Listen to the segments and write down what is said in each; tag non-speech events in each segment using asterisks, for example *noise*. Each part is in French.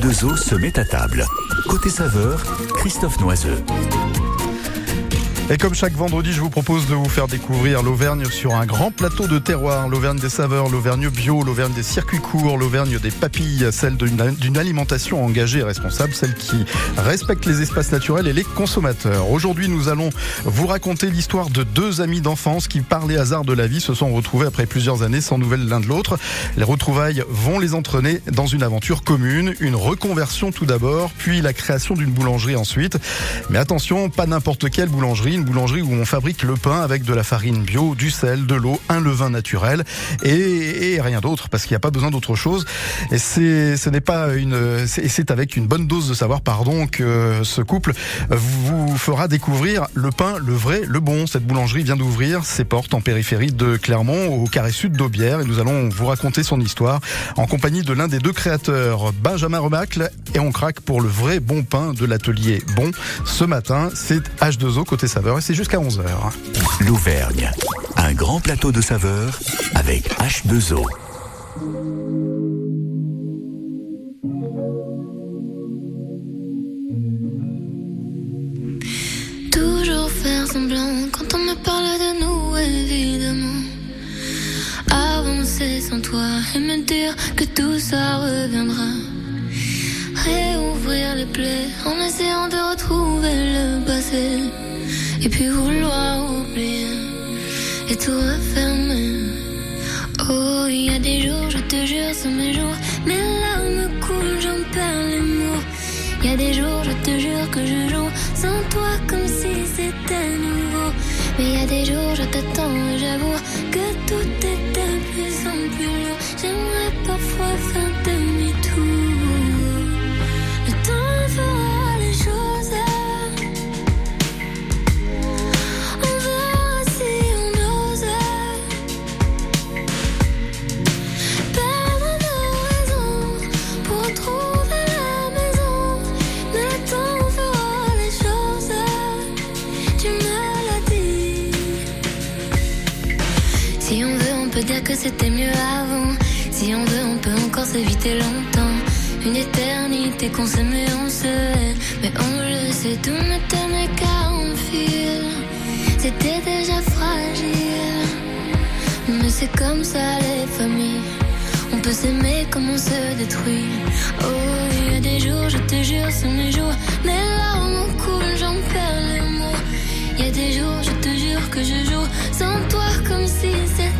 H2O se met à table. Côté saveur, Christophe Noiseux. Et comme chaque vendredi, je vous propose de vous faire découvrir l'Auvergne sur un grand plateau de terroir. L'Auvergne des saveurs, l'Auvergne bio, l'Auvergne des circuits courts, l'Auvergne des papilles, celle d'une alimentation engagée et responsable, celle qui respecte les espaces naturels et les consommateurs. Aujourd'hui, nous allons vous raconter l'histoire de deux amis d'enfance qui, par les hasards de la vie, se sont retrouvés après plusieurs années sans nouvelles l'un de l'autre. Les retrouvailles vont les entraîner dans une aventure commune, une reconversion tout d'abord, puis la création d'une boulangerie ensuite. Mais attention, pas n'importe quelle boulangerie boulangerie où on fabrique le pain avec de la farine bio, du sel, de l'eau, un levain naturel et, rien d'autre parce qu'il n'y a pas besoin d'autre chose. Et c'est, ce n'est pas une, c'est avec une bonne dose de savoir, pardon, que ce couple vous fera découvrir le pain, le vrai, le bon. Cette boulangerie vient d'ouvrir ses portes en périphérie de Clermont, au carré sud d'Aubière, et nous allons vous raconter son histoire en compagnie de l'un des deux créateurs, Benjamin Remacle, et on craque pour le vrai bon pain de l'atelier Bon. Ce matin, c'est H2O côté saveur et c'est jusqu'à 11h. L'Auvergne, un grand plateau de saveurs avec H2O. Toujours faire semblant quand on me parle de nous, évidemment. Avancer sans toi et me dire que tout ça reviendra. Réouvrir les plaies en essayant de retrouver le passé et puis vouloir oublier et tout refermer. Oh, il y a des jours, je te jure, c'est mes jours, mes larmes coulent, j'en perds les mots. Il y a des jours, je te jure que je joue sans toi comme si c'était nouveau. Mais il y a des jours, je t'attends j'avoue que tout est de plus en plus lourd. J'aimerais parfois faire c'était mieux avant. Si on veut, on peut encore s'éviter longtemps. Une éternité qu'on s'aimait, on se Mais on le sait, tout ne tenait qu'à un fil. C'était déjà fragile. Mais c'est comme ça les familles. On peut s'aimer comme on se détruit. Oh, il y a des jours, je te jure, c'est mes jours. Mais larmes coulent, j'en perds les mots. Il y a des jours, je te jure que je joue sans toi comme si c'était.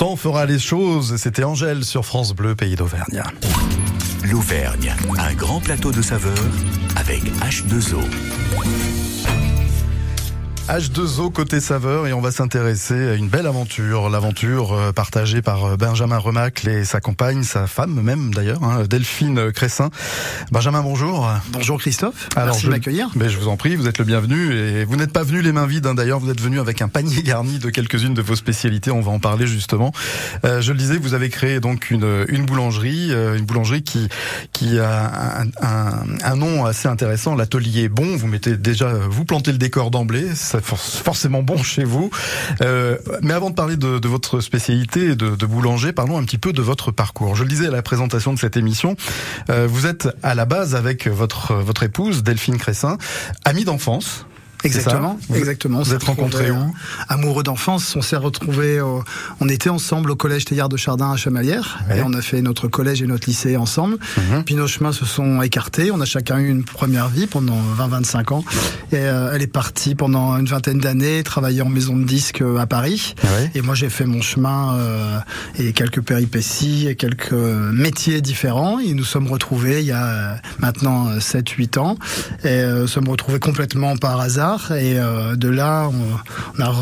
temps fera les choses. C'était Angèle sur France Bleu, pays d'Auvergne. L'Auvergne, un grand plateau de saveurs avec H2O. H2O côté saveur et on va s'intéresser à une belle aventure, l'aventure euh, partagée par euh, Benjamin Remacle et sa compagne, sa femme même d'ailleurs, hein, Delphine Cressin. Benjamin, bonjour. Bonjour Christophe, Alors, merci de m'accueillir. Mais je vous en prie, vous êtes le bienvenu et vous n'êtes pas venu les mains vides hein, d'ailleurs, vous êtes venu avec un panier garni de quelques-unes de vos spécialités, on va en parler justement. Euh, je le disais, vous avez créé donc une, une boulangerie, une boulangerie qui, qui a un, un, un nom assez intéressant, l'atelier Bon, vous mettez déjà, vous plantez le décor d'emblée, forcément bon chez vous. Euh, mais avant de parler de, de votre spécialité de, boulanger, parlons un petit peu de votre parcours. Je le disais à la présentation de cette émission, euh, vous êtes à la base avec votre votre épouse Delphine Cressin, amie d'enfance. Exactement, exactement. Vous êtes rencontrés où Amoureux d'enfance, on s'est retrouvés, on était ensemble au collège Théard de Chardin à Chamalières, et on a fait notre collège et notre lycée ensemble. Mhm. Puis nos chemins se sont écartés, on a chacun eu une première vie pendant 20-25 ans. Et euh, elle est partie pendant une vingtaine d'années, travailler en maison de disques à Paris. Ah et moi j'ai fait mon chemin euh, et quelques péripéties et quelques métiers différents. Et nous sommes retrouvés il y a maintenant 7-8 ans. Et nous sommes retrouvés complètement par hasard et euh, de là, on, a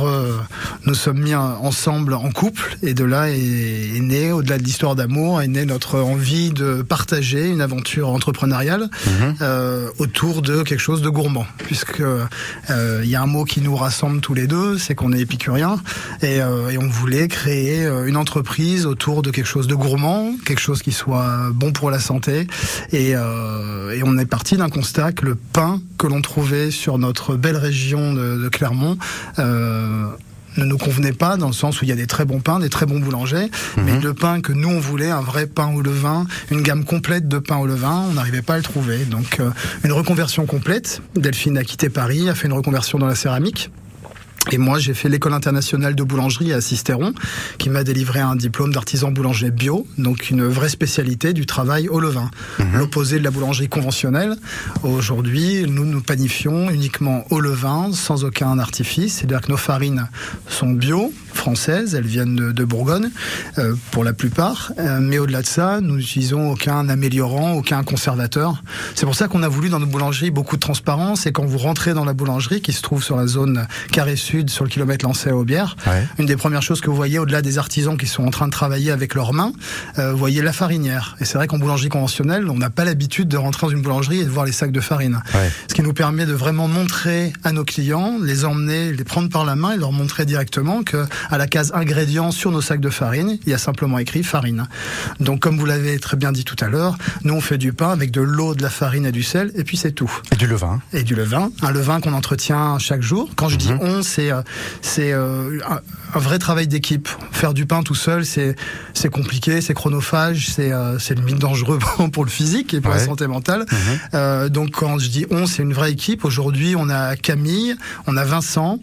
nous sommes mis ensemble en couple. Et de là est, né, au-delà de l'histoire d'amour, est née notre envie de partager une aventure entrepreneuriale mhm. euh, autour de quelque chose de gourmand. Puisque euh, il y a un mot qui nous rassemble tous les deux, c'est qu'on est épicuriens. Et, et, on voulait créer une entreprise autour de quelque chose de gourmand, quelque chose qui soit bon pour la santé. Et, et on est parti d'un constat que le pain que l'on trouvait sur notre belle région de, Clermont euh, ne nous convenait pas dans le sens où il y a des très bons pains, des très bons boulangers, mhm. mais le pain que nous on voulait, un vrai pain au levain, une gamme complète de pain au levain, on n'arrivait pas à le trouver. Donc euh, une reconversion complète. Delphine a quitté Paris, a fait une reconversion dans la céramique. Et moi, j'ai fait l'école internationale de boulangerie à Sisteron, qui m'a délivré un diplôme d'artisan boulanger bio, donc une vraie spécialité du travail au levain. Mhm. L'opposé de la boulangerie conventionnelle. Aujourd'hui, nous nous panifions uniquement au levain, sans aucun artifice. C'est-à-dire que nos farines sont bio, françaises, elles viennent de, Bourgogne, euh, pour la plupart. Euh, mais au-delà de ça, nous n'utilisons aucun améliorant, aucun conservateur. C'est pour ça qu'on a voulu dans nos boulangeries beaucoup de transparence. Et quand vous rentrez dans la boulangerie, qui se trouve sur la zone carré sud, sur le kilomètre lancé à Aubière. Une des premières choses que vous voyez au-delà des artisans qui sont en train de travailler avec leurs mains, euh, vous voyez la farinière. Et c'est vrai qu'en boulangerie conventionnelle, on n'a pas l'habitude de rentrer dans une boulangerie et de voir les sacs de farine. Ce qui nous permet de vraiment montrer à nos clients, les emmener, les prendre par la main et leur montrer directement que à la case ingrédients sur nos sacs de farine, il y a simplement écrit farine. Donc comme vous l'avez très bien dit tout à l'heure, nous on fait du pain avec de l'eau, de la farine et du sel et puis c'est tout. Et du levain. Et du levain, un levain qu'on entretient chaque jour. Quand je dis mhm. on, c'est c'est euh, un, vrai travail d'équipe. Faire du pain tout seul, c'est c'est compliqué, c'est chronophage, c'est euh, c'est limite dangereux *laughs* pour le physique et pour la santé mentale. Mhm. Euh, donc quand je dis on, c'est une vraie équipe. Aujourd'hui, on a Camille, on a Vincent.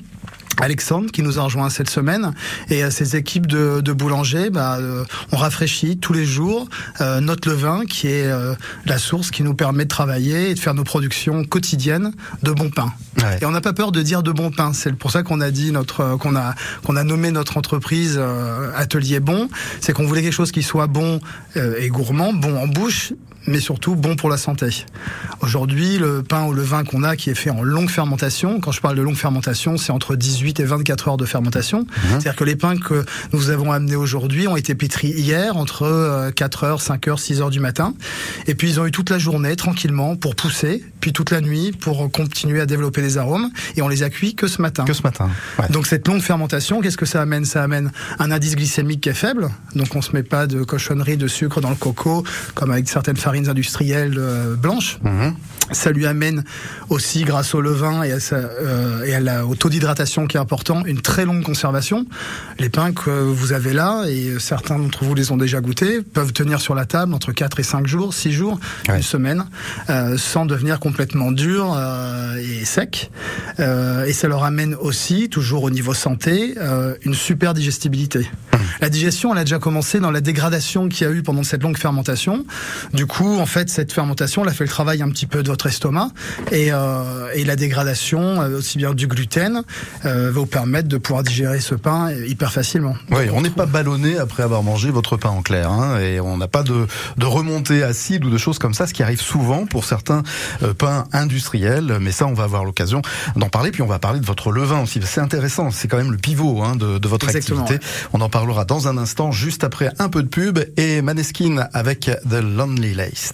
Alexandre qui nous a rejoint cette semaine et à ses équipes de, de boulangers, bah, euh, on rafraîchit tous les jours euh, notre levain qui est euh, la source qui nous permet de travailler et de faire nos productions quotidiennes de bon pain. Et on n'a pas peur de dire de bon pain. C'est pour ça qu'on a dit notre qu'on a qu'on a nommé notre entreprise Atelier Bon. C'est qu'on voulait quelque chose qui soit bon et gourmand, bon en bouche, mais surtout bon pour la santé. Aujourd'hui, le pain au levain qu'on a, qui est fait en longue fermentation, quand je parle de longue fermentation, c'est entre 18 et 24 heures de fermentation. Mhm. C'est-à-dire que les pains que nous avons amenés aujourd'hui ont été pétris hier entre 4 euh, heures, 5 heures, 6 heures du matin. Et puis ils ont eu toute la journée tranquillement pour pousser, puis toute la nuit pour continuer à développer des arômes. Et on les a cuits que ce matin. Que ce matin. Donc cette longue fermentation, qu'est-ce que ça amène? Ça amène un indice glycémique qui est faible. Donc on se met pas de cochonnerie de sucre dans le coco, comme avec certaines farines industrielles euh, blanches. Mhm. Ça lui amène aussi, grâce au levain et, à euh, et à la, au taux d'hydratation qui est important, une très longue conservation. Les pains que vous avez là, et certains d'entre vous les ont déjà goûtés, peuvent tenir sur la table entre 4 et 5 jours, 6 jours, une semaine, euh, sans devenir complètement durs et secs. et ça leur amène aussi, toujours au niveau santé, une super digestibilité. Mhm. La digestion, elle a déjà commencé dans la dégradation qu'il y a eu pendant cette longue fermentation. Du coup, en fait, cette fermentation, elle a fait le travail un petit peu de votre estomac et, euh, et la dégradation, euh, aussi bien du gluten, euh, va vous permettre de pouvoir digérer ce pain hyper facilement. Oui, on n'est pas ballonné après avoir mangé votre pain en clair, hein, et on n'a pas de, de remontée acide ou de choses comme ça, ce qui arrive souvent pour certains euh, pains industriels. Mais ça, on va avoir l'occasion d'en parler. Puis on va parler de votre levain aussi. C'est intéressant, c'est quand même le pivot hein, de, de, votre activité. On en parlera dans un instant, juste après un peu de pub et Maneskin avec The Lonely Lace.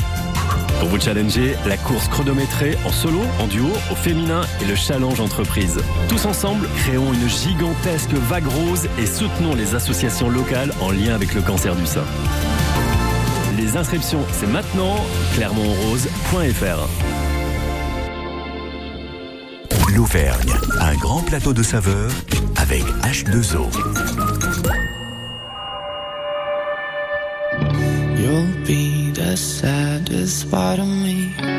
Pour vous challenger, la course chronométrée en solo, en duo, au féminin et le challenge entreprise. Tous ensemble, créons une gigantesque vague rose et soutenons les associations locales en lien avec le cancer du sein. Les inscriptions, c'est maintenant, clermontrose.fr. L'Auvergne, un grand plateau de saveurs avec H2O. The saddest part of me,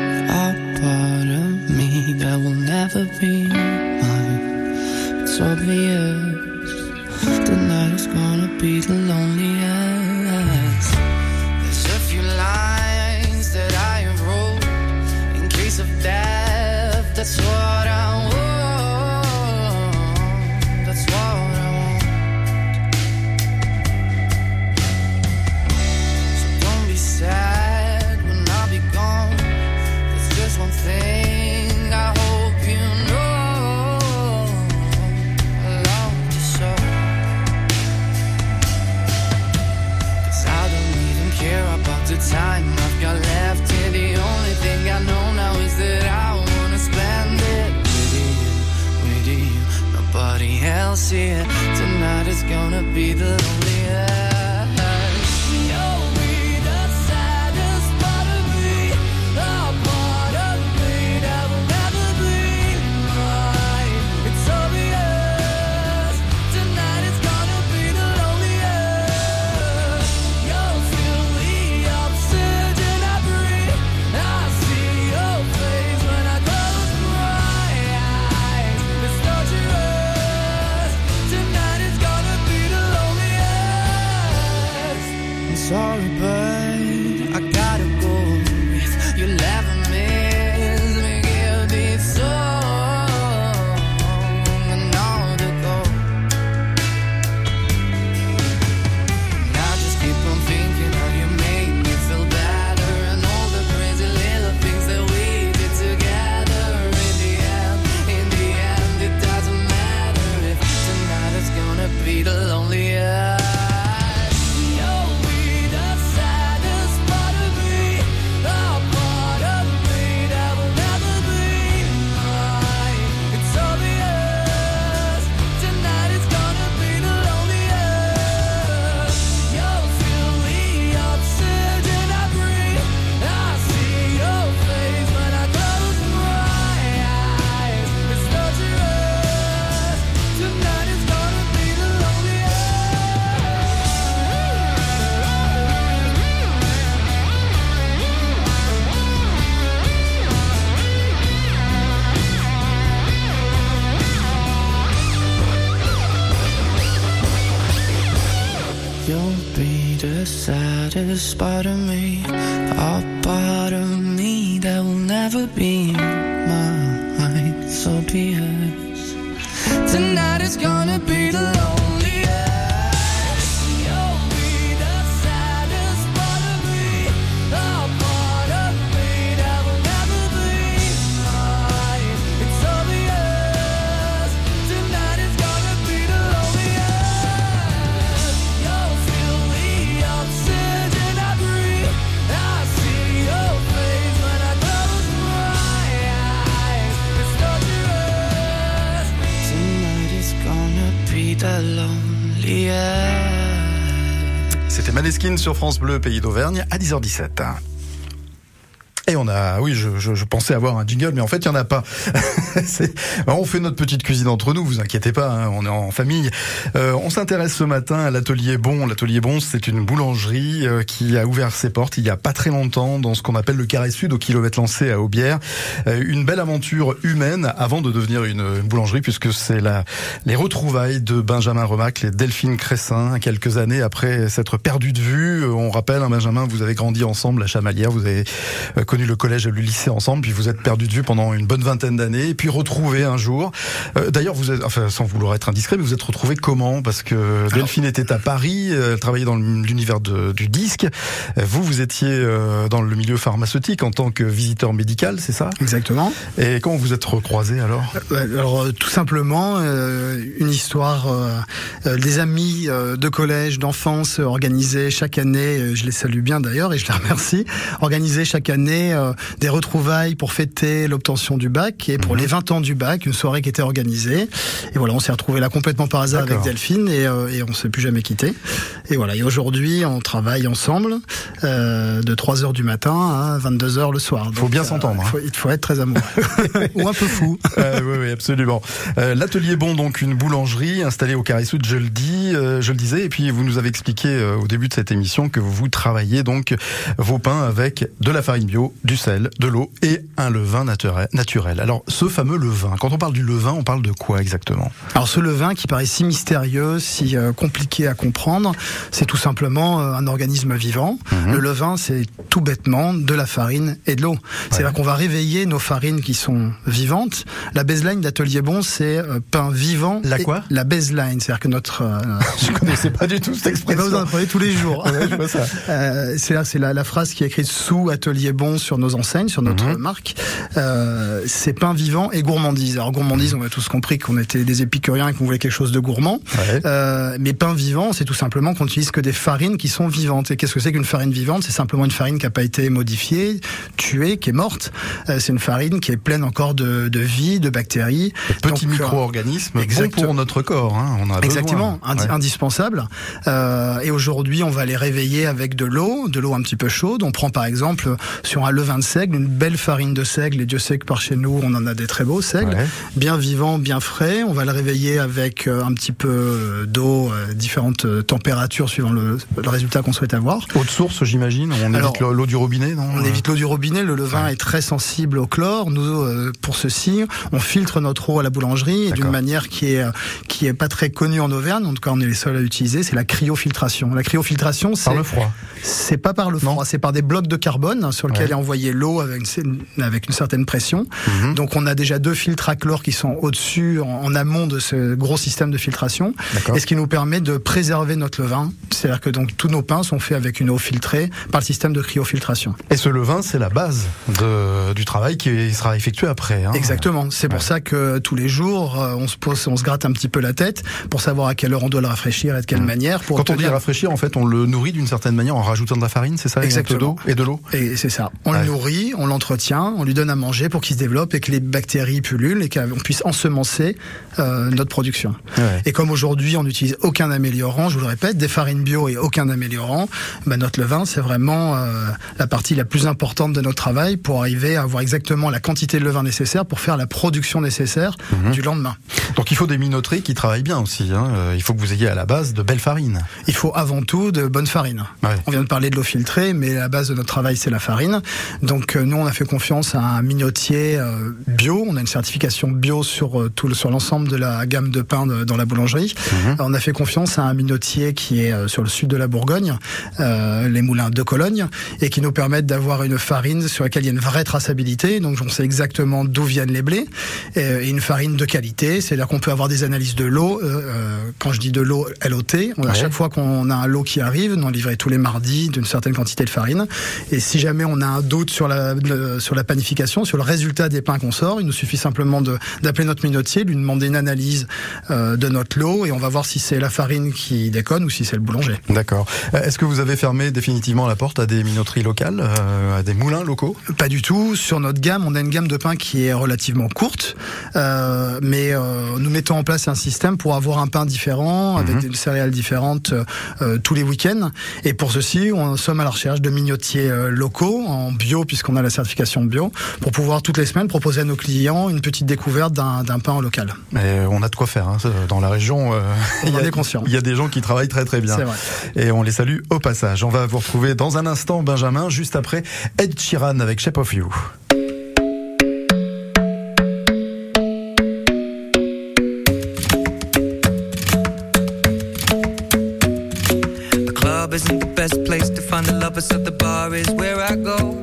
C'était Maneskin sur France Bleu, pays d'Auvergne, à 10h17. Et on a, oui, je, je, je pensais avoir un jingle, mais en fait, il n'y en a pas. *laughs* C'est- on fait notre petite cuisine entre nous, vous inquiétez pas, hein, on est en famille. Euh, on s'intéresse ce matin à l'atelier Bon. L'atelier Bon, c'est une boulangerie euh, qui a ouvert ses portes il y a pas très longtemps dans ce qu'on appelle le Carré Sud, au kilomètre lancé à Aubière. Euh, une belle aventure humaine avant de devenir une, une boulangerie, puisque c'est la, les retrouvailles de Benjamin Remacle et Delphine Cressin, quelques années après s'être perdu de vue. Euh, On rappelle, hein, Benjamin, vous avez grandi ensemble à Chamalières, vous avez euh, connu le collège et le lycée ensemble, puis vous êtes perdu de vue pendant une bonne vingtaine d'années, et puis retrouvés un jour. Euh, D'ailleurs, vous êtes, enfin, sans vouloir être indiscret, mais vous êtes retrouvés comment? Parce que Delphine était à Paris, euh, elle travaillait dans l'univers du disque. Euh, Vous, vous étiez euh, dans le milieu pharmaceutique en tant que visiteur médical, c'est ça? Exactement. Et comment vous êtes recroisés alors? Ouais, Alors euh, tout simplement euh, une histoire euh, euh, des amis euh, de collège, d'enfance euh, organisés chaque année. euh, je les salue bien d'ailleurs et je les remercie. Organisés chaque année organiser euh, des retrouvailles pour fêter l'obtention du bac et pour Mhm. les 20 ans du bac, une soirée qui était organisée. Et voilà, on s'est retrouvé là complètement par hasard avec. Delphine et, euh, et on s'est plus jamais quitté. Et voilà, et aujourd'hui, on travaille ensemble euh, de 3 heures du matin à 22 heures le soir. Faut bien s'entendre, Il hein. faut, il faut être très amoureux *laughs* ou un peu fou. *laughs* Euh, oui, oui, absolument. L'atelier Bon, donc une boulangerie installée au Carré Sud, je le dis, je le disais, et puis vous nous avez expliqué au début de cette émission que vous travaillez donc vos pains avec de la farine bio, du sel, de l'eau et un levain naturel. Alors, ce fameux levain, quand on parle du levain, on parle de quoi exactement? Alors ce levain qui paraît si mystérieux, si euh, compliqué à comprendre, c'est tout simplement euh, un organisme vivant. Mhm. Le levain, c'est tout bêtement de la farine et de l'eau. C'est-à-dire qu'on va réveiller nos farines qui sont vivantes. La baseline d'Atelier Bon, c'est euh, pain vivant. La quoi? La baseline, c'est-à-dire que notre... *laughs* Je connaissais pas du tout cette *laughs* eh ben, vous en expression. apprenez tous les jours. *laughs* Ouais, c'est la, la phrase qui est écrite sous Atelier Bon sur nos enseignes, sur notre Mhm. marque. Euh, c'est pain vivant et gourmandise. Alors gourmandise, on a tous compris qu'on était des épicuriens et qu'on voulait quelque chose de gourmand. Ouais. Euh, mais pain vivant, c'est tout simplement qu'on utilise que des farines qui sont vivantes. Et qu'est-ce que c'est qu'une farine vivante? C'est simplement une farine qui n'a pas été modifiée, tuée, qui est morte. Euh, c'est une farine qui est pleine encore de, de vie, de bactéries. Petit Donc, micro-organisme, bon exactement. pour notre corps. Hein, on a Exactement, besoin. indi- Ouais. indispensable. Et aujourd'hui, on va les réveiller avec de l'eau, de l'eau un petit peu chaude. On prend par exemple sur un levain de seigle, une belle farine de seigle. Et Dieu sait que par chez nous, on en a des très beaux seigles, Ouais. bien vivants, bien frais. On va le réveiller avec euh, un petit peu euh, d'eau, euh, différentes températures suivant le, le résultat qu'on souhaite avoir. Eau de source, j'imagine. On Alors, évite l'eau du robinet, non On évite l'eau du robinet, le levain est très sensible au chlore. Nous, pour ceci, on filtre notre eau à la boulangerie et d'une manière qui est qui est pas très connue en Auvergne. En tout cas, on est les seuls à l'utiliser. C'est la cryofiltration. La cryofiltration, c'est Par le froid. c'est pas par le froid, c'est par des blocs de carbone sur lesquels Ouais. est envoyée l'eau avec une, avec une certaine pression. Mhm. Donc on a déjà deux filtres à chlore qui sont au-dessus, en, en amont de ce gros système de filtration, et ce qui nous permet de préserver notre levain. C'est-à-dire que donc tous nos pains sont faits avec une eau filtrée par le système de cryofiltration. Et ce levain, c'est la base de, du travail qui sera effectué après. hein. Exactement. C'est pour Ouais. ça que tous les jours, euh, on se pose, on se gratte un petit peu la tête pour savoir à quelle heure on doit le rafraîchir et de quelle manière. Pour Mmh. Quand on dit rafraîchir, en fait, on le nourrit d'une certaine manière en rajoutant de la farine, c'est ça Exactement. Et de l'eau? Et c'est ça. On Ouais. le nourrit, on l'entretient, on lui donne à manger pour qu'il se développe et que les bactéries pullulent et qu'on puisse ensemencer euh, notre production. Ouais. Et comme aujourd'hui on n'utilise aucun améliorant, je vous le répète, des farines bio et aucun améliorant, ben notre levain c'est vraiment euh, la partie la plus importante de notre travail pour arriver à avoir exactement la quantité de levain nécessaire pour faire la production nécessaire Mhm. du lendemain. Donc il faut des minoteries qui travaillent bien aussi. hein. Euh, Il faut que vous ayez à la base de belles farines. Il faut avant tout de bonnes farines. Ouais. On vient de parler de l'eau filtrée, mais la base de notre travail, c'est la farine. Donc euh, nous, on a fait confiance à un minotier euh, bio. On a une certification bio sur euh, tout le- sur l'ensemble de la gamme de pain de- dans la boulangerie. Mhm. On a fait confiance à un minotier qui est sur le sud de la Bourgogne, euh, les moulins de Cologne, et qui nous permettent d'avoir une farine sur laquelle il y a une vraie traçabilité. Donc on sait exactement d'où viennent les blés et, une farine de qualité. C'est-à-dire qu'on peut avoir des analyses de l'eau. euh, quand je dis de l'eau, LOT, on, à chaque fois qu'on a un lot qui arrive, nous on livrait tous les mardis d'une certaine quantité de farine. Et si jamais on a un doute sur la, le- sur la panification, sur le résultat des pains qu'on sort, il nous suffit simplement d'appeler notre minotier, lui demander une analyse euh, de notre lot et on va voir si c'est la farine qui déconne ou si c'est le boulanger. D'accord. Euh, Est-ce que vous avez fermé définitivement la porte à des minoteries locales, euh, à des moulins locaux? Pas du tout. Sur notre gamme, on a une gamme de pain qui est relativement courte, euh, mais nous mettons en place un système pour avoir un pain différent, avec des céréales différentes tous les week-ends. Et pour ceci, on sommes à la recherche de mignotiers euh, locaux, en bio, puisqu'on a la certification bio, pour pouvoir toutes les semaines proposer à nos clients une petite découverte d'un d'un pain local. Et on a de quoi faire hein, dans la région. euh, On il y en a- est conscient. Il y a des gens qui travaillent très très bien. C'est vrai. Et on les salue au passage. On va vous retrouver dans un instant, Benjamin, juste après Ed Sheeran avec Shape of You. The club isn't the best place to find the lovers, so the bar is where I go.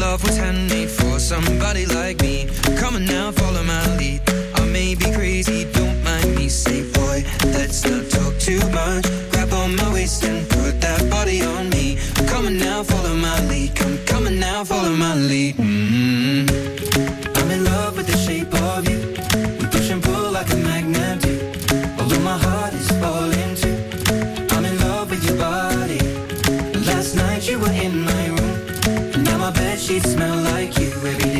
Love was handmade for somebody like me. Come on now, follow my lead. I may be crazy, don't mind me. Say, boy, let's not talk too much. Grab on my waist and put that body on me. Come on now, follow my lead. Come, come on now, follow my lead. mm I'm sheets smell like you. Every day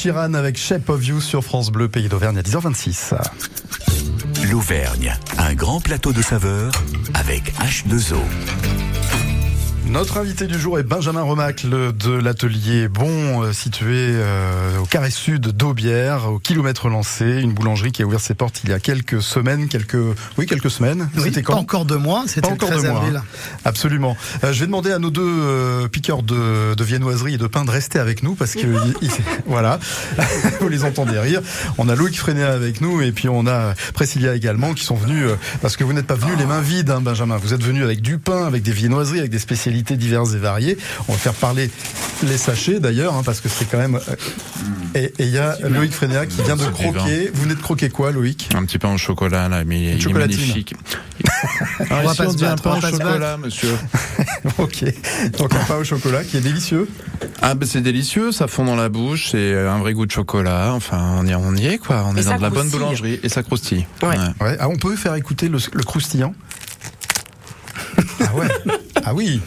Sheeran avec Shape of You sur France Bleu, pays d'Auvergne à 10h26. L'Auvergne, un grand plateau de saveurs avec H2O. Notre invité du jour est Benjamin Remacle de l'atelier Bon, euh, situé euh, au carré sud d'Aubière, au kilomètre lancé, une boulangerie qui a ouvert ses portes il y a quelques semaines, quelques oui quelques semaines. Oui, C'était pas quand encore deux mois, c'était le encore 13 deux mois. avril. hein. Absolument. Euh, je vais demander à nos deux euh, piqueurs de, de viennoiserie et de pain de rester avec nous parce que *laughs* il- il- voilà, *laughs* vous les entendez rire. On a Loïc Freinet avec nous et puis on a Priscilla également qui sont venus euh, parce que vous n'êtes pas venus les mains vides, hein, Benjamin. Vous êtes venus avec du pain, avec des viennoiseries, avec des spécialités diverses et variées. On va faire parler les sachets d'ailleurs hein, parce que c'est quand même. euh, et il y a Loïc Freinet qui vient de croquer. Vous venez de croquer quoi, Loïc? Un petit pain au chocolat là, mais il est magnifique. On va pas on dit un pain au chocolat, monsieur. *laughs* Ok. Donc un pain au chocolat qui est délicieux. Ah ben c'est délicieux, ça fond dans la bouche, c'est un vrai goût de chocolat. Enfin, on y, on y est quoi. On est dans de la bonne boulangerie et ça croustille. Ouais. Ouais. Ah, on peut faire écouter le, le croustillant? Ah ouais *laughs* Ah oui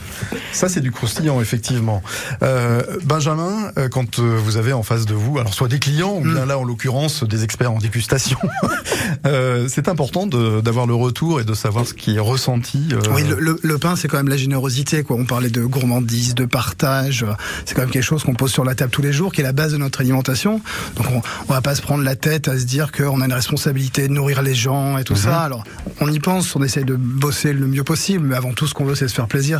Ça c'est du croustillant effectivement. Euh, Benjamin, euh, quand euh, vous avez en face de vous, alors soit des clients ou bien là en l'occurrence des experts en dégustation, *laughs* euh, c'est important d'avoir le retour et de savoir ce qui est ressenti. euh, Oui, le, le- le pain, c'est quand même la générosité. Quoi. On parlait de gourmandise, de partage. C'est quand même quelque chose qu'on pose sur la table tous les jours, qui est la base de notre alimentation. Donc, on, on va pas se prendre la tête à se dire qu'on a une responsabilité de nourrir les gens et tout ça. Alors, on y pense, on essaye de bosser le mieux possible, mais avant tout, ce qu'on veut, c'est se faire plaisir.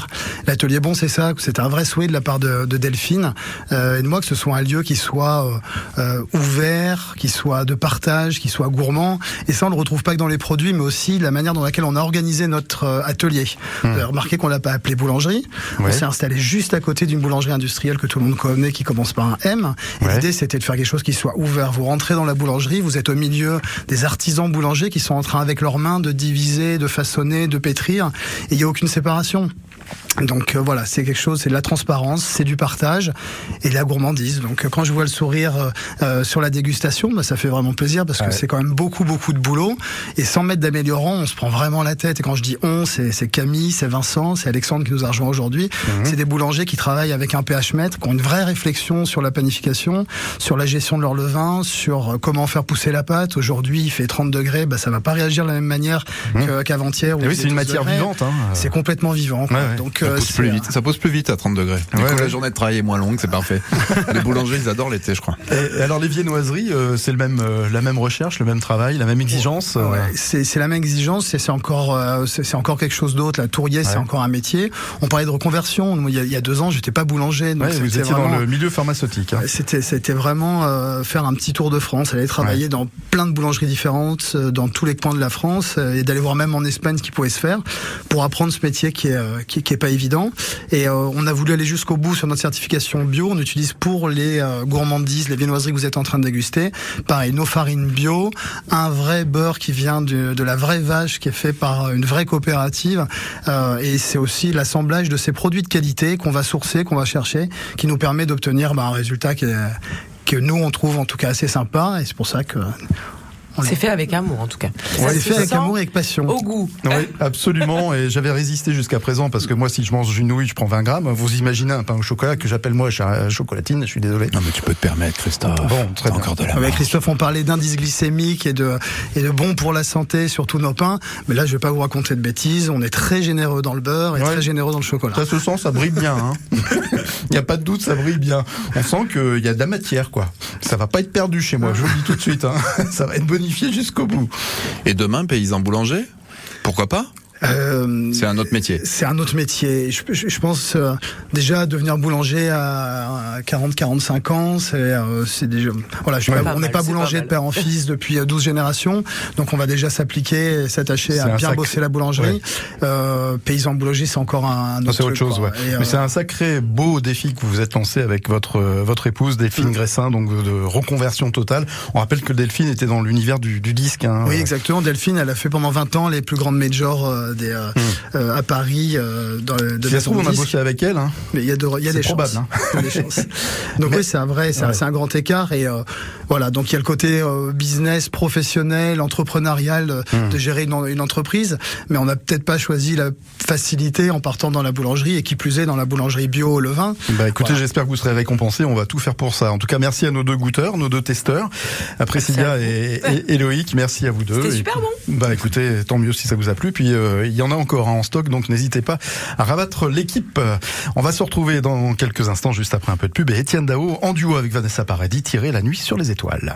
L'atelier bon, c'est ça. C'est un vrai souhait de la part de, de Delphine euh, et de moi que ce soit un lieu qui soit euh, euh, ouvert, qui soit de partage, qui soit gourmand. Et ça, on le retrouve pas que dans les produits, mais aussi la manière dans laquelle on a organisé notre atelier. Vous avez remarqué qu'on l'a pas appelé boulangerie. Ouais. On s'est installé juste à côté d'une boulangerie industrielle que tout le monde connaît, qui commence par un M. Et Ouais. l'idée, c'était de faire quelque chose qui soit ouvert. Vous rentrez dans la boulangerie, vous êtes au milieu des artisans boulangers qui sont en train, avec leurs mains, de diviser, de façonner, de pétrir. Et il n'y a aucune séparation. Donc euh, voilà, c'est quelque chose, c'est de la transparence, c'est du partage et de la gourmandise. Donc euh, quand je vois le sourire euh, sur la dégustation, bah, ça fait vraiment plaisir parce que Ouais. c'est quand même beaucoup beaucoup de boulot. Et sans mettre d'améliorant, on se prend vraiment la tête. Et quand je dis on, c'est c'est Camille, c'est Vincent, c'est Alexandre qui nous a rejoint aujourd'hui. C'est des boulangers qui travaillent avec un pH mètre, qui ont une vraie réflexion sur la panification, sur la gestion de leur levain, sur comment faire pousser la pâte. Aujourd'hui, il fait 30 degrés, bah, ça va pas réagir de la même manière que- qu'avant-hier. il oui, c'est une 12 matière degrés. vivante. Hein. C'est complètement vivant. quoi. Ouais, ouais. Donc Ça euh, pose c'est- plus vite. Ça pose plus vite à 30 degrés. Du Ouais, coup, ouais. la journée de travail est moins longue, c'est parfait. les boulangers, ils adorent l'été, je crois. Et alors les viennoiseries, euh, c'est le même, euh, la même recherche, le même travail, la même exigence. Ouais, c'est c'est la même exigence, et c'est encore, euh, c'est encore quelque chose d'autre. La tourrier, c'est encore un métier. On parlait de reconversion. Il y a, il y a deux ans, j'étais pas boulanger, donc ouais, vous étiez vraiment- dans le milieu pharmaceutique. hein. C'était, vraiment euh, faire un petit tour de France, aller travailler dans plein de boulangeries différentes, dans tous les coins de la France, et d'aller voir même en Espagne ce qui pouvait se faire pour apprendre ce métier qui est, qui, qui est pas évident. Et euh, on a voulu aller jusqu'au bout sur notre certification bio. On utilise pour les euh, gourmandises, les viennoiseries que vous êtes en train de déguster, pareil, nos farines bio, un vrai beurre qui vient de, la vraie vache, qui est fait par une vraie coopérative. Euh, et c'est aussi l'assemblage de ces produits de qualité qu'on va sourcer, qu'on va chercher, qui nous permet d'obtenir bah, un résultat qui que nous on trouve en tout cas assez sympa. Et c'est pour ça que C'est fait avec amour en tout cas. on se fait avec amour et avec passion. Au goût. Oui, absolument. Et j'avais résisté jusqu'à présent parce que moi, si je mange une nouille, je prends 20 grammes. Vous imaginez un pain au chocolat que j'appelle moi chocolatine. Je suis désolé. Non, mais tu peux te permettre, Christophe. Bon, très bien. encore de la. Christophe, on parlait d'indice glycémique et de, et de bon pour la santé sur tous nos pains. Mais là, je vais pas vous raconter de bêtises. On est très généreux dans le beurre et Ouais. très généreux dans le chocolat. Ça se sent, ça brille bien. hein. *laughs* Il n'y a pas de doute, ça brille bien. On sent qu'il y a de la matière, quoi. Ça va pas être perdu chez moi, je vous le dis tout de suite. hein. *laughs* Ça va être Et demain, paysan boulanger Pourquoi pas? C'est un autre métier. C'est un autre métier. Je, je- je pense euh, déjà devenir boulanger à 40-45 ans, c'est euh, c'est déjà voilà. Je Ouais. on n'est pas boulanger pas de père en *laughs* fils depuis euh, 12 générations, donc on va déjà s'appliquer, et s'attacher à bien sacré- bosser la boulangerie. Ouais. Euh, paysan boulanger, c'est encore un, autre, c'est autre chose, quoi. ouais. Et, Mais euh, c'est un sacré beau défi que vous vous êtes lancé avec votre euh, votre épouse Delphine Mm. Gressin, donc de, de reconversion totale. On rappelle que Delphine était dans l'univers du, du disque. Hein. Oui, exactement. Delphine, elle a fait pendant 20 ans les plus grandes majors euh, des, euh, euh, à Paris. Euh, dans, le- de Si ça se trouve, on a bossé avec elle. Hein. Mais il y a, de- il y a C'est des probable, chances. hein. Des chances. *laughs* Donc Mais- oui, c'est un vrai, c'est un- Ouais. c'est un grand écart et euh, voilà. Donc il y a le côté euh, business, professionnel, entrepreneurial Hmm. de gérer une, une entreprise, mais on n'a peut-être pas choisi la facilité en partant dans la boulangerie et qui plus est dans la boulangerie bio au levain. Bah écoutez, Voilà. j'espère que vous serez récompensés. On va tout faire pour ça. En tout cas, merci à nos deux goûteurs, nos deux testeurs, à Priscilla et, et, et Loïc. Merci à vous deux. C'était super bon. Bah écoutez, tant mieux si ça vous a plu. Puis euh, il y en a encore hein, en stock, donc n'hésitez pas à rabattre l'équipe. On va se retrouver dans quelques instants, juste après un peu de pub. Et Étienne Dao en duo avec Vanessa Paradis, tirer la nuit sur les étoiles.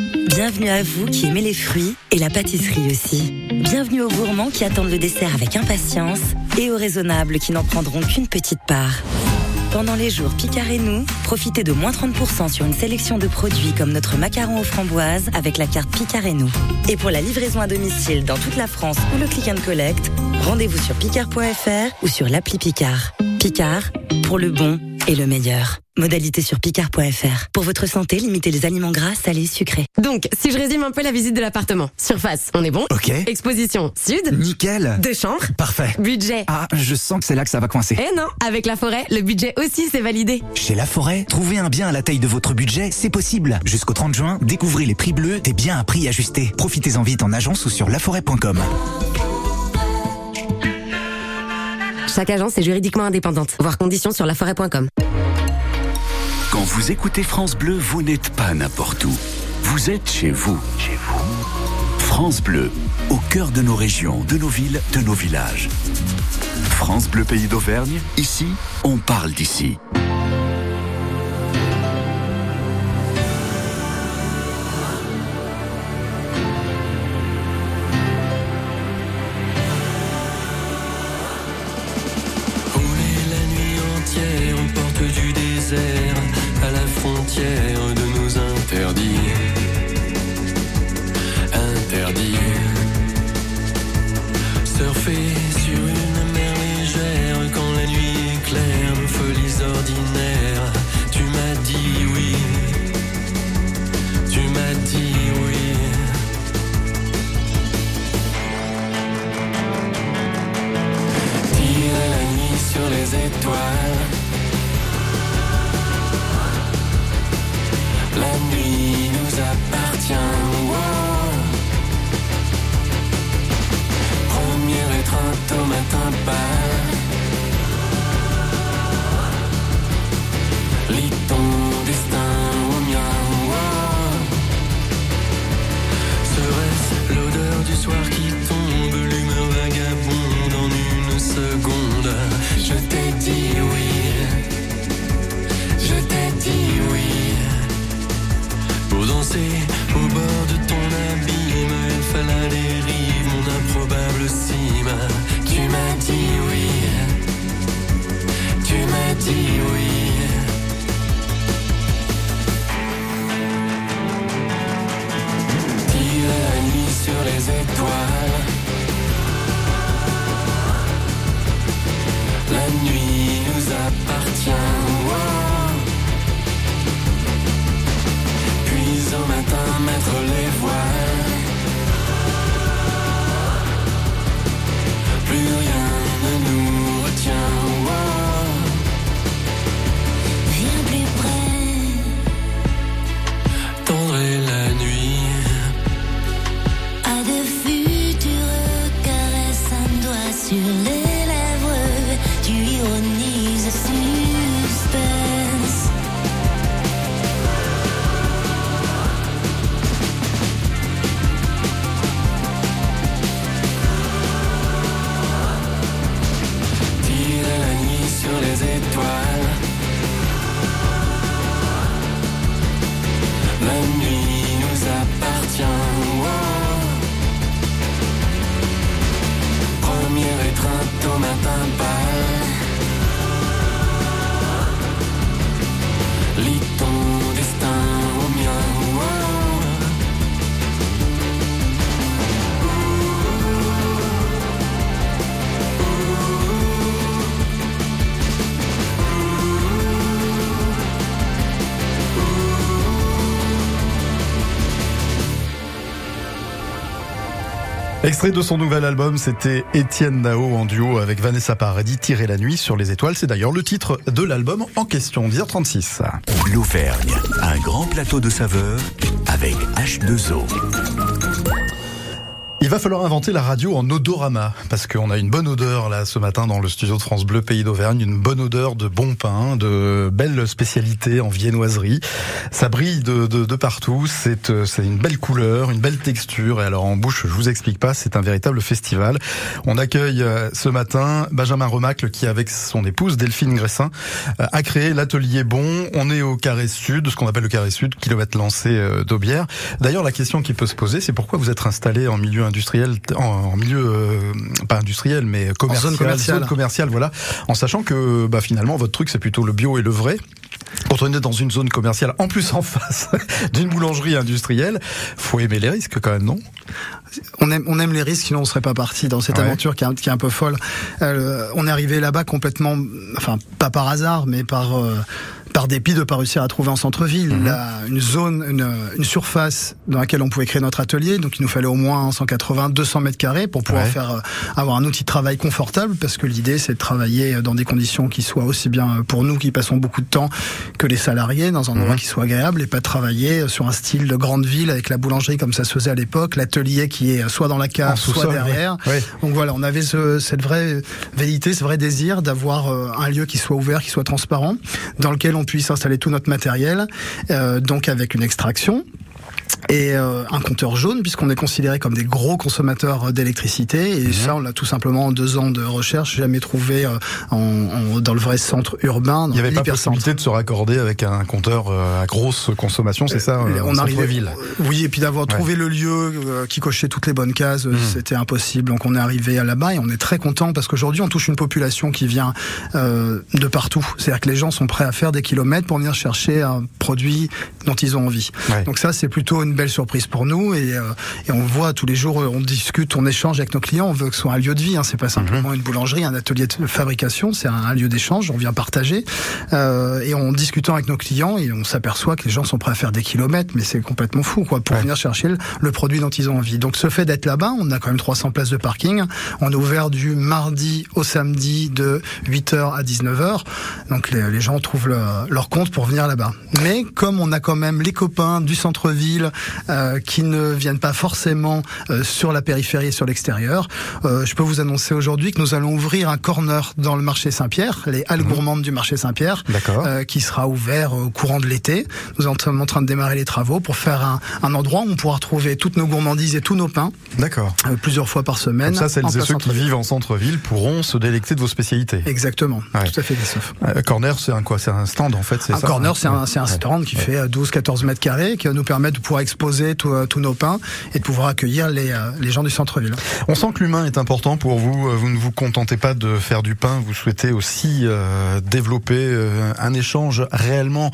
Bienvenue à vous qui aimez les fruits et la pâtisserie aussi. Bienvenue aux gourmands qui attendent le dessert avec impatience et aux raisonnables qui n'en prendront qu'une petite part. Pendant les jours Picard et nous, profitez de moins 30% sur une sélection de produits comme notre macaron aux framboises avec la carte Picard et nous. Et pour la livraison à domicile dans toute la France ou le click and collect, rendez-vous sur picard.fr ou sur l'appli Picard. Picard, pour le bon et le meilleur. Modalité sur picard.fr. Pour votre santé, limitez les aliments gras, salés, sucrés. Donc, si je résume un peu la visite de l'appartement. Surface, on est bon Ok. Exposition, sud. Nickel. Deux chambres. Parfait. Budget. Ah, je sens que c'est là que ça va coincer. Eh non, avec la forêt, le budget aussi c'est validé. Chez La Forêt, trouver un bien à la taille de votre budget, c'est possible. Jusqu'au 30 juin, découvrez les prix bleus des biens à prix ajustés. Profitez-en vite en agence ou sur laforêt.com. Chaque agence est juridiquement indépendante. Voir conditions sur laforêt.com. Quand vous écoutez France Bleu, vous n'êtes pas n'importe où. Vous êtes chez vous. Chez vous. France Bleu, au cœur de nos régions, de nos villes, de nos villages. France Bleu Pays d'Auvergne, ici, on parle d'ici. Étoiles. La nuit nous appartient. wow. Première étreinte au matin pâle. Étreinte au matin Extrait de son nouvel album, c'était Étienne Nao en duo avec Vanessa Paradis, Tirer la nuit sur les étoiles. C'est d'ailleurs le titre de l'album en question, 10h36. L'Auvergne, un grand plateau de saveurs avec H2O. Il va falloir inventer la radio en odorama, parce qu'on a une bonne odeur là ce matin dans le studio de France Bleu Pays d'Auvergne, une bonne odeur de bon pain, de belles spécialités en viennoiserie. Ça brille de, de, de partout, c'est euh, une belle couleur, une belle texture, et alors en bouche, je vous explique pas, c'est un véritable festival. On accueille euh, ce matin Benjamin Remacle qui, avec son épouse Delphine Gressin, euh, a créé l'atelier Bon. On est au carré sud, ce qu'on appelle le carré sud, kilomètre lancé d'Aubière. D'ailleurs, la question qui peut se poser, c'est pourquoi vous êtes installé en milieu industriel, en, en milieu euh, pas industriel, mais commercial, zone commerciale. zone commerciale, voilà, en sachant que bah, finalement votre truc c'est plutôt le bio et le vrai. Quand on est dans une zone commerciale, en plus en face *laughs* d'une boulangerie industrielle, faut aimer les risques quand même, non? On aime, on aime les risques, sinon on serait pas parti dans cette Ouais. aventure qui est, un- qui est un peu folle. Euh, on est arrivé là-bas complètement, enfin pas par hasard, mais par euh, par dépit de pas réussir à trouver en centre-ville là, une zone, une, une surface dans laquelle on pouvait créer notre atelier. Donc il nous fallait au moins 180, 200 mètres carrés pour pouvoir Ouais. faire euh, avoir un outil de travail confortable, parce que l'idée c'est de travailler dans des conditions qui soient aussi bien pour nous qui passons beaucoup de temps que les salariés dans un endroit Mhm. qui soit agréable et pas travailler sur un style de grande ville avec la boulangerie comme ça se faisait à l'époque, l'atelier qui est soit dans la cave, soit derrière. Donc voilà, on avait ce- cette vraie vérité, ce vrai désir d'avoir euh, un lieu qui soit ouvert, qui soit transparent, dans lequel on puisse installer tout notre matériel, euh, donc avec une extraction et euh, un compteur jaune puisqu'on est considéré comme des gros consommateurs d'électricité et Mhm. ça on l'a tout simplement en deux ans de recherche jamais trouvé euh, en, en- dans le vrai centre urbain Il n'y avait pas possibilité de se raccorder avec un compteur euh, à grosse consommation, c'est ça, on arrivait, centre-ville oui, et puis d'avoir Ouais. trouvé le lieu qui cochait toutes les bonnes cases, Mhm. c'était impossible. Donc on est arrivé là-bas et on est très content parce qu'aujourd'hui on touche une population qui vient de partout. C'est-à-dire que les gens sont prêts à faire des kilomètres pour venir chercher un produit dont ils ont envie. Ouais. Donc ça c'est plutôt une une belle surprise pour nous et, euh, et on voit tous les jours, euh, on discute, on échange avec nos clients. On veut que ce soit un lieu de vie. Hein, c'est pas simplement une boulangerie, un atelier de fabrication. C'est un, un lieu d'échange. On vient partager euh, et en discutant avec nos clients, et on s'aperçoit que les gens sont prêts à faire des kilomètres, mais c'est complètement fou quoi pour venir chercher le, le produit dont ils ont envie. Donc ce fait d'être là-bas, on a quand même 300 places de parking. On est ouvert du mardi au samedi de 8h à 19h. Donc les, les gens trouvent le- leur compte pour venir là-bas. Mais comme on a quand même les copains du centre-ville euh, qui ne viennent pas forcément euh, sur la périphérie et sur l'extérieur, euh, je peux vous annoncer aujourd'hui que nous allons ouvrir un corner dans le marché Saint-Pierre, les halles gourmandes du marché Saint-Pierre, qui sera ouvert au courant de l'été. Nous sommes en train de démarrer les travaux pour faire un, un endroit où on pourra retrouver toutes nos gourmandises et tous nos pains. D'accord. Plusieurs fois par semaine. Comme ça, celles et ceux qui vivent en centre-ville pourront se délecter de vos spécialités. Exactement. Ouais. Tout à fait, Christophe. Corner, c'est un quoi? C'est un stand en fait, c'est Un ça? corner, c'est un, un stand qui fait 12-14 mètres carrés, qui va nous permettre de pouvoir exposer tous euh, tous nos pains et de pouvoir accueillir les, euh, les gens du centre-ville. On sent que l'humain est important pour vous. Euh, Vous ne vous contentez pas de faire du pain. Vous souhaitez aussi euh, développer euh, un échange réellement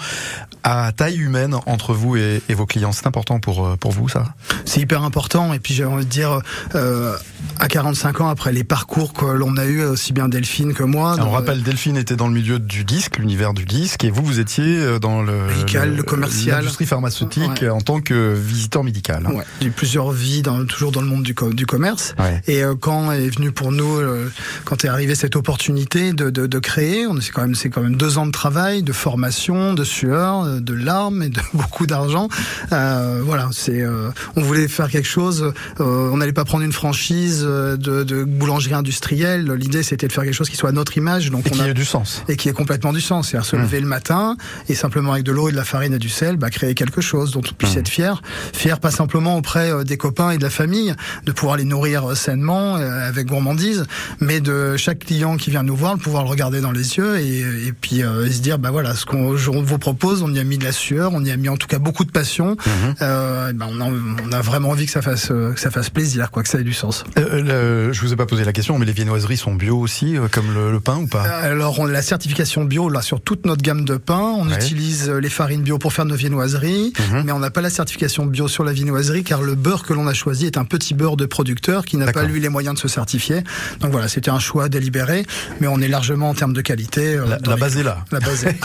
à taille humaine entre vous et, et vos clients. C'est important pour pour vous, ça C'est hyper important. Et puis j'ai envie de dire, euh, à 45 ans, après les parcours que l'on a eu, aussi bien Delphine que moi. On rappelle, Delphine était dans le milieu du disque, l'univers du disque, et vous, vous étiez dans le Médical, le commercial. l'industrie pharmaceutique Ouais. en tant que visiteur médical. hein. Ouais, j'ai eu plusieurs vies, dans, toujours dans le monde du, co- du commerce. Ouais. Et euh, quand est venu pour nous, euh, quand est arrivée cette opportunité de, de, de créer, on c'est quand même c'est quand même deux ans de travail, de formation, de sueur, euh, de larmes et de *laughs* beaucoup d'argent. Euh, voilà, c'est euh, on voulait faire quelque chose. euh, on n'allait pas prendre une franchise de, de boulangerie industrielle. L'idée c'était de faire quelque chose qui soit à notre image. Donc Et on qui a ait du sens. et qui ait complètement du sens. C'est-à-dire se Mmh. lever le matin et simplement avec de l'eau et de la farine et du sel, bah, créer quelque chose dont on puisse Mmh. être fier. Fier pas simplement auprès euh, des copains et de la famille, de pouvoir les nourrir euh, sainement, euh, avec gourmandise, mais de chaque client qui vient nous voir, de pouvoir le regarder dans les yeux et, et puis euh, se dire, bah voilà, ce qu'on vous propose, on y a mis de la sueur, on y a mis en tout cas beaucoup de passion. Euh, et ben, on, a, on a vraiment envie que ça fasse, que ça fasse plaisir, quoi, que ça ait du sens. Euh, je vous ai pas posé la question, mais les viennoiseries sont bio aussi, comme le, le pain ou pas? Alors, on a la certification bio là sur toute notre gamme de pain. On Ouais. utilise les farines bio pour faire nos viennoiseries, Mhm. mais on n'a pas la certification bio sur la viennoiserie car le beurre que l'on a choisi est un petit beurre de producteur qui n'a pas lui les moyens de se certifier. Donc voilà, c'était un choix délibéré, mais on est largement en termes de qualité. euh, La, dans la les base est là. La base est.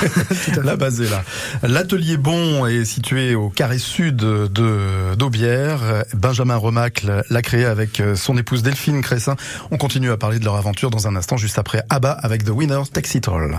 *laughs* La base est là. L'atelier Bon est situé au carré sud de d'Aubière. Benjamin Remacle l'a créé avec euh, son épouse Delphine Cressin. On continue à parler de leur aventure dans un instant, juste après ABBA avec The Winner Takes It All.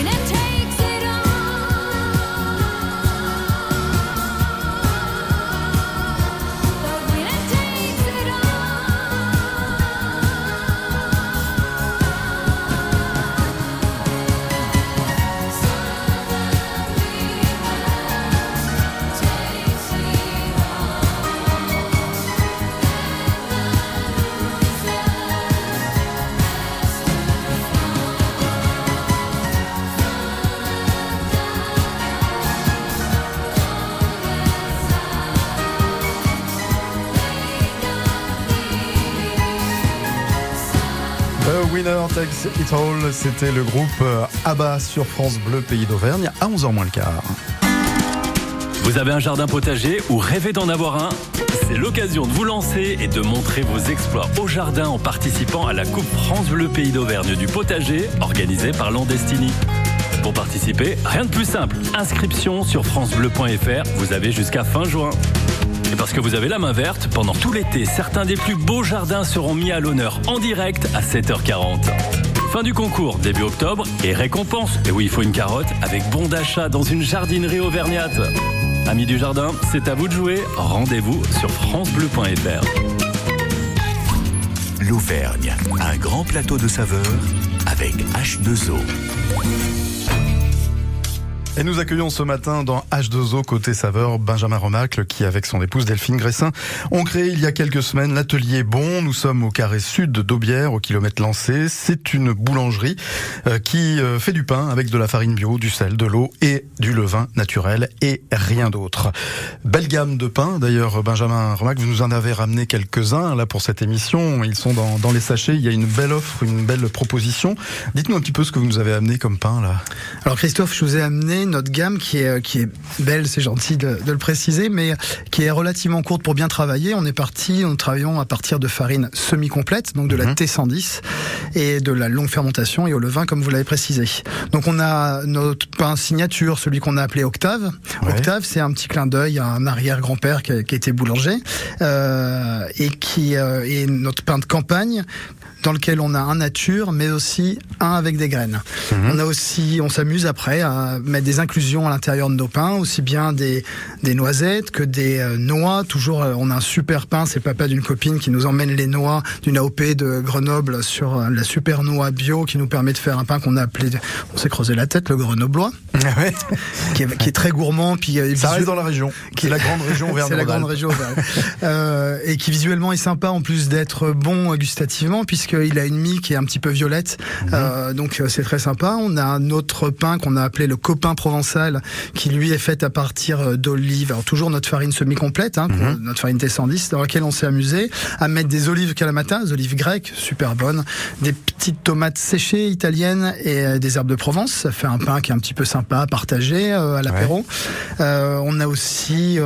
All, c'était le groupe euh, ABBA sur France Bleu Pays d'Auvergne à 11h moins le quart. Vous avez un jardin potager ou rêvez d'en avoir un? C'est l'occasion de vous lancer et de montrer vos exploits au jardin en participant à la Coupe France Bleu Pays d'Auvergne du potager organisée par Landestini. Pour participer, rien de plus simple. Inscription sur francebleu.fr, vous avez jusqu'à fin juin. Et parce que vous avez la main verte, pendant tout l'été, certains des plus beaux jardins seront mis à l'honneur en direct à 7h40. Fin du concours, début octobre, et récompense. Et oui, il faut une carotte avec bon d'achat dans une jardinerie auvergnate. Amis du jardin, c'est à vous de jouer. Rendez-vous sur francebleu.fr. L'Auvergne, un grand plateau de saveurs avec H2O. Et nous accueillons ce matin dans H2O côté saveur Benjamin Remacle qui avec son épouse Delphine Gressin ont créé il y a quelques semaines l'atelier Bon. Nous sommes au carré sud d'Aubière au kilomètre lancé. C'est une boulangerie euh, qui euh, fait du pain avec de la farine bio, du sel, de l'eau et du levain naturel et rien d'autre. Belle gamme de pains d'ailleurs Benjamin Remacle, vous nous en avez ramené quelques-uns là pour cette émission. Ils sont dans, dans les sachets. Il y a une belle offre, une belle proposition. Dites-nous un petit peu ce que vous nous avez amené comme pain là. Alors Christophe, je vous ai amené notre gamme qui est, qui est belle, c'est gentil de, de, le préciser, mais qui est relativement courte pour bien travailler. On est parti, nous travaillons à partir de farine semi-complète, donc de la T110 et de la longue fermentation et au levain, comme vous l'avez précisé. Donc on a notre pain signature, celui qu'on a appelé Octave. Ouais. Octave, c'est un petit clin d'œil à un arrière-grand-père qui, qui, était boulanger euh, et qui euh, est notre pain de campagne dans lequel on a un nature, mais aussi un avec des graines. Mmh. On a aussi, on s'amuse après à mettre des inclusions à l'intérieur de nos pains, aussi bien des, des noisettes que des euh, noix. Toujours, euh, on a un super pain, c'est papa d'une copine qui nous emmène les noix d'une AOP de Grenoble sur euh, la super noix bio qui nous permet de faire un pain qu'on a appelé, on s'est creusé la tête, le grenoblois, *laughs* ouais. qui, est, qui, est, très gourmand. Puis ça reste dans la région, *laughs* qui est la grande région c'est la grande région et qui visuellement est sympa en plus d'être bon gustativement puisque il a une mie qui est un petit peu violette, mmh. euh, donc c'est très sympa. On a un autre pain qu'on a appelé le copain provençal, qui lui est fait à partir d'olives. Alors toujours notre farine semi-complète, hein, mmh. notre farine T110, dans laquelle on s'est amusé à mettre des olives Kalamata, des olives grecques, super bonnes, des petites tomates séchées italiennes et des herbes de Provence. Ça fait un pain qui est un petit peu sympa à partager euh, à l'apéro. Ouais. Euh, on a aussi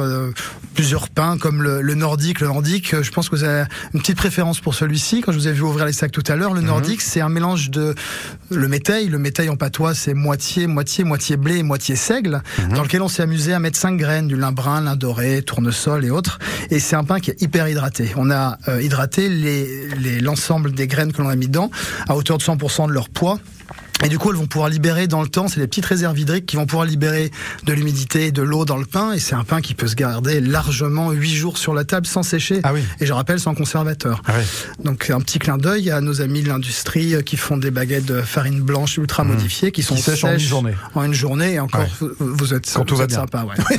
plusieurs pains comme le, le nordique. Le nordique, euh, je pense que vous avez une petite préférence pour celui-ci. Quand je vous ai vu ouvrir les tout à l'heure, le nordique, c'est un mélange de le métail. Le métail en patois, c'est moitié, moitié, moitié blé et moitié seigle, dans lequel on s'est amusé à mettre cinq graines, du lin brun, lin doré, tournesol et autres. Et c'est un pain qui est hyper hydraté. On a euh, hydraté les les- l'ensemble des graines que l'on a mis dedans à hauteur de 100% de leur poids. Et du coup, elles vont pouvoir libérer dans le temps, c'est des petites réserves hydriques qui vont pouvoir libérer de l'humidité et de l'eau dans le pain. Et c'est un pain qui peut se garder largement 8 jours sur la table sans sécher. Et je rappelle, sans conservateur. Donc un petit clin d'œil à nos amis de l'industrie euh, qui font des baguettes de farine blanche ultra modifiées, qui sont Qui sèchent en une journée. En une journée, et encore, vous, vous êtes, Quand tout vous va êtes bien. sympa. Ouais. *laughs*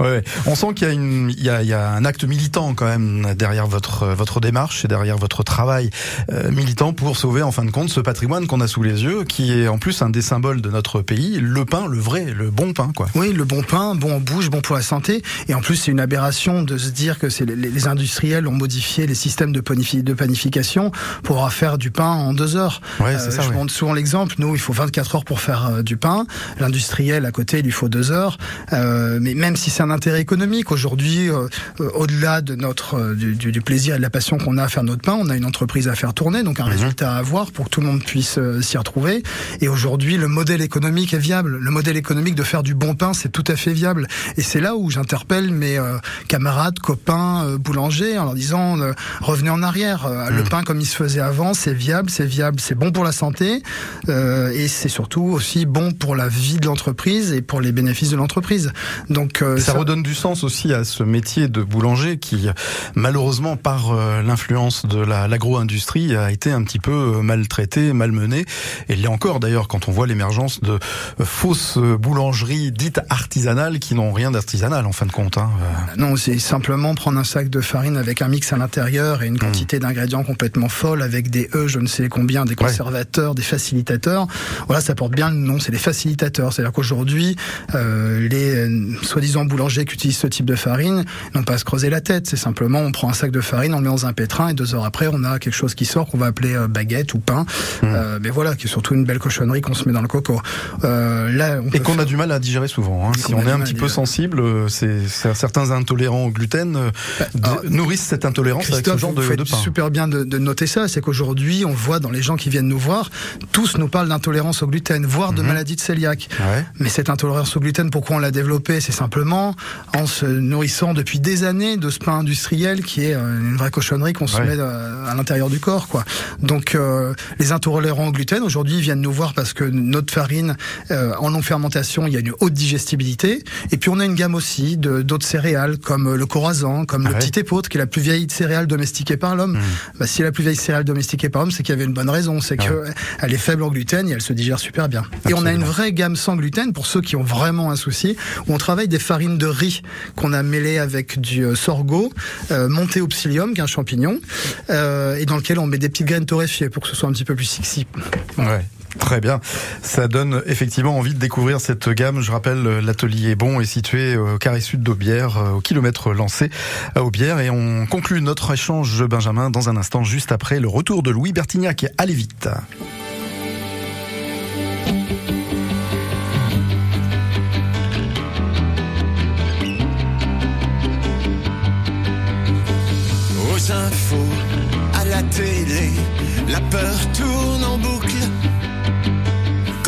Ouais, ouais. On sent qu'il y a, une, il y, a, il y a un acte militant quand même derrière votre, votre démarche et derrière votre travail euh, militant pour sauver en fin de compte ce patrimoine qu'on a sous les yeux, qui est en plus un des symboles de notre pays, le pain, le vrai, le bon pain. quoi. Oui, le bon pain, bon en bouche, bon pour la santé. Et en plus, c'est une aberration de se dire que c'est les, les industriels ont modifié les systèmes de, panifi- de panification pour faire du pain en deux heures. Euh, Ouais, c'est ça, je ouais. montre souvent l'exemple. Nous, il faut 24 heures pour faire euh, du pain. L'industriel à côté, il lui faut deux heures. Euh, mais même si c'est un intérêt économique, aujourd'hui, euh, euh, au-delà de notre euh, du, du- plaisir et de la passion qu'on a à faire notre pain, on a une entreprise à faire tourner, donc un Mhm. résultat à avoir pour que tout le monde puisse euh, s'y retrouver. Et aujourd'hui, le modèle économique est viable. Le modèle économique de faire du bon pain, c'est tout à fait viable. Et c'est là où j'interpelle mes euh, camarades, copains, euh, boulangers, en leur disant euh, revenez en arrière. Le pain comme il se faisait avant, c'est viable, c'est viable, c'est bon pour la santé, euh, et c'est surtout aussi bon pour la vie de l'entreprise et pour les bénéfices de l'entreprise. Donc euh, ça, redonne du sens aussi à ce métier de boulanger qui, malheureusement, par l'influence de la- l'agro-industrie, a été un petit peu maltraité, malmené. Et encore d'ailleurs quand on voit l'émergence de euh, fausses euh, boulangeries dites artisanales qui n'ont rien d'artisanal en fin de compte. hein. Euh, Non, c'est simplement prendre un sac de farine avec un mix à l'intérieur et une quantité d'ingrédients complètement folle avec des E, je ne sais combien, des conservateurs, des facilitateurs. Voilà, ça porte bien le nom, c'est des facilitateurs. C'est-à-dire qu'aujourd'hui, euh, les euh, soi-disant boulangers qui utilisent ce type de farine n'ont pas à se creuser la tête. C'est simplement, on prend un sac de farine, on le met dans un pétrin et deux heures après, on a quelque chose qui sort qu'on va appeler euh, baguette ou pain. Euh, mais voilà, qui est surtout une belle cochonnerie qu'on se met dans le coco. Euh, là, on Et qu'on faire- a du mal à digérer souvent. hein. Si on est un petit peu sensible, euh, c'est certains intolérants au gluten euh, d- nourrissent cette intolérance avec ce Christophe, genre vous de, faites de pain. super bien de, de noter ça. C'est qu'aujourd'hui, on voit dans les gens qui viennent nous voir, tous nous parlent d'intolérance au gluten, voire de maladie de cœliaque. Mais cette intolérance au gluten, pourquoi on l'a développée? C'est simplement en se nourrissant depuis des années de ce pain industriel qui est une vraie cochonnerie qu'on se met à l'intérieur du corps. quoi. Donc euh, les intolérants au gluten, aujourd'hui, ils viennent nous voir parce que notre farine, euh, en longue fermentation, il y a une haute digestibilité. Et puis on a une gamme aussi d'autres céréales comme le corazan, comme le Ah ouais. petit épeautre, qui est la plus vieille céréale domestiquée par l'homme. Bah, si la plus vieille céréale domestiquée par l'homme, c'est qu'il y avait une bonne raison, c'est que elle est faible en gluten et elle se digère super bien. Et on a une vraie gamme sans gluten pour ceux qui ont vraiment un souci, où on travaille des farines de riz qu'on a mêlées avec du euh, sorgho, euh, monté au psyllium, qui est un champignon, euh, et dans lequel on met des petites graines torréfiées pour que ce soit un petit peu plus sexy. Ouais. Très bien. Ça donne effectivement envie de découvrir cette gamme. Je rappelle, l'atelier Bon est situé au carré sud d'Aubière, euh, au kilomètre lancé à Aubière. Et on conclut notre échange, Benjamin, dans un instant, juste après le retour de Louis Bertignac. Allez vite. Aux infos, à la télé, la peur tourne.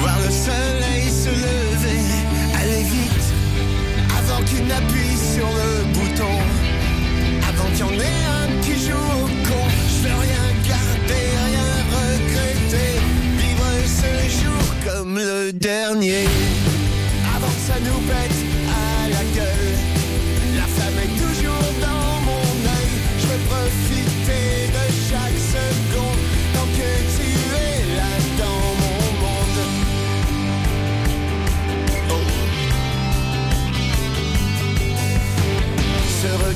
voir le soleil se lever. Aller vite, avant qu'il n'appuie sur le bouton, avant qu'il y en ait un qui joue au con. Je veux rien garder, rien regretter, vivre ce jour comme le dernier. Avant que ça nous pète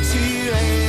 Tu es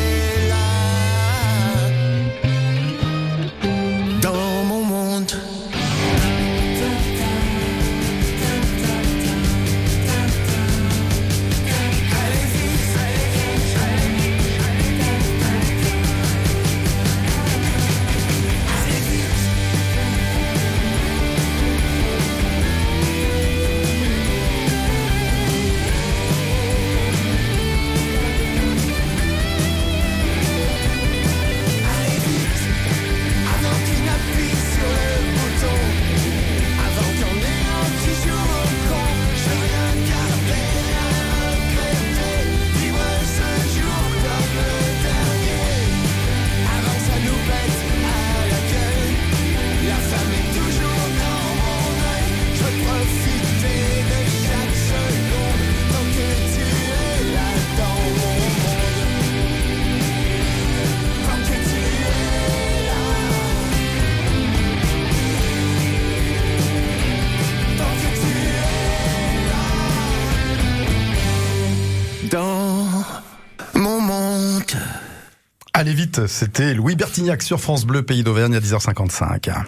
Allez vite, c'était Louis Bertignac sur France Bleu, Pays d'Auvergne à 10h55.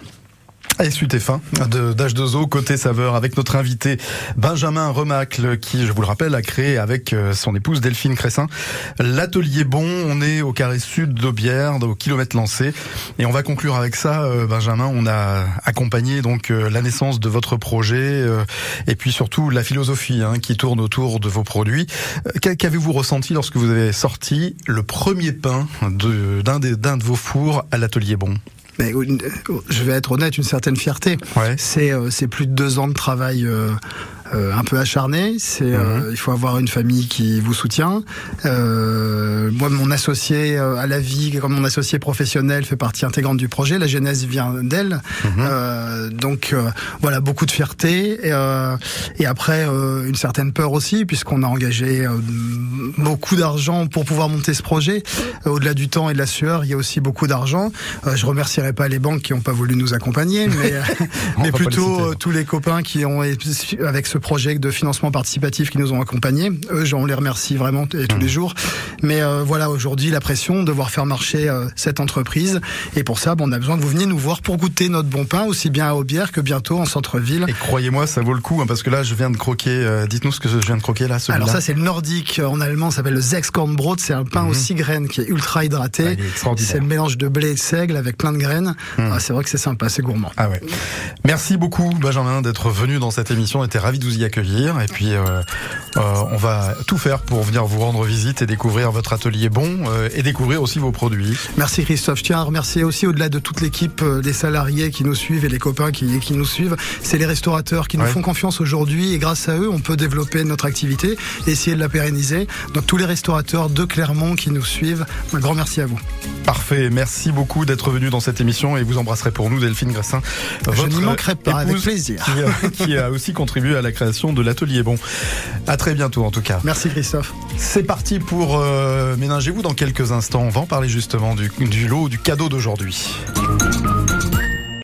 Et suite et fin de d'H2O côté saveur avec notre invité Benjamin Remacle qui, je vous le rappelle, a créé avec euh, son épouse Delphine Cressin l'atelier Bon. On est au carré sud d'Aubière, au kilomètre lancé. Et on va conclure avec ça, euh, Benjamin. On a accompagné donc euh, la naissance de votre projet et puis surtout la philosophie hein, qui tourne autour de vos produits. Qu'a- Qu'avez-vous ressenti lorsque vous avez sorti le premier pain d'un de vos fours à l'atelier Bon? Mais une- je vais être honnête, une certaine fierté. C'est euh, c'est plus de deux ans de travail euh, euh, un peu acharné. C'est euh, il faut avoir une famille qui vous soutient. Euh, moi, mon associé euh, à la vie, comme mon associé professionnel, fait partie intégrante du projet. La genèse vient d'elle. Euh, donc euh, voilà, beaucoup de fierté et, euh, et après euh, une certaine peur aussi, puisqu'on a engagé euh, beaucoup d'argent pour pouvoir monter ce projet. Euh, Au-delà du temps et de la sueur, il y a aussi beaucoup d'argent. Euh, je remercierai pas les banques qui n'ont pas voulu nous accompagner, mais, *laughs* mais les plutôt tous les copains qui ont avec ce projet de financement participatif qui nous ont accompagnés. Eux, on les remercie vraiment Mmh. tous les jours. Mais euh, voilà, aujourd'hui, la pression de devoir faire marcher euh, cette entreprise. Et pour ça, bon, on a besoin que vous veniez nous voir pour goûter notre bon pain, aussi bien à Aubière que bientôt en centre-ville. Et croyez-moi, ça vaut le coup, hein, parce que là, je viens de croquer. euh, Dites-nous ce que je viens de croquer là. Alors ça c'est le nordique en allemand, ça s'appelle le Sechskornbrot, c'est un pain aux six graines qui est ultra hydraté. c'est le mélange de blé et de seigle avec plein de graines. Ah, c'est vrai que c'est sympa, c'est gourmand. Ah ouais. Merci beaucoup Benjamin d'être venu dans cette émission. On était ravis de vous y accueillir. Et puis euh, euh, on va tout faire pour venir vous rendre visite et découvrir votre atelier bon euh, et découvrir aussi vos produits. Merci Christophe. Je tiens à remercier aussi au-delà de toute l'équipe des salariés qui nous suivent et les copains qui, qui nous suivent. C'est les restaurateurs qui nous Ouais. font confiance aujourd'hui et grâce à eux, on peut développer notre activité et essayer de la pérenniser. Donc tous les restaurateurs de Clermont qui nous suivent, un grand merci à vous. Parfait. Merci beaucoup d'être venu dans cette émission et vous embrasserez pour nous Delphine Gressin. Je n'y manquerai pas, avec plaisir. Qui a, qui a aussi contribué à la création de l'atelier bon. À très bientôt en tout cas. Merci Christophe. C'est parti pour euh, ménagez-vous dans quelques instants. On va en parler justement du, du lot, du cadeau d'aujourd'hui.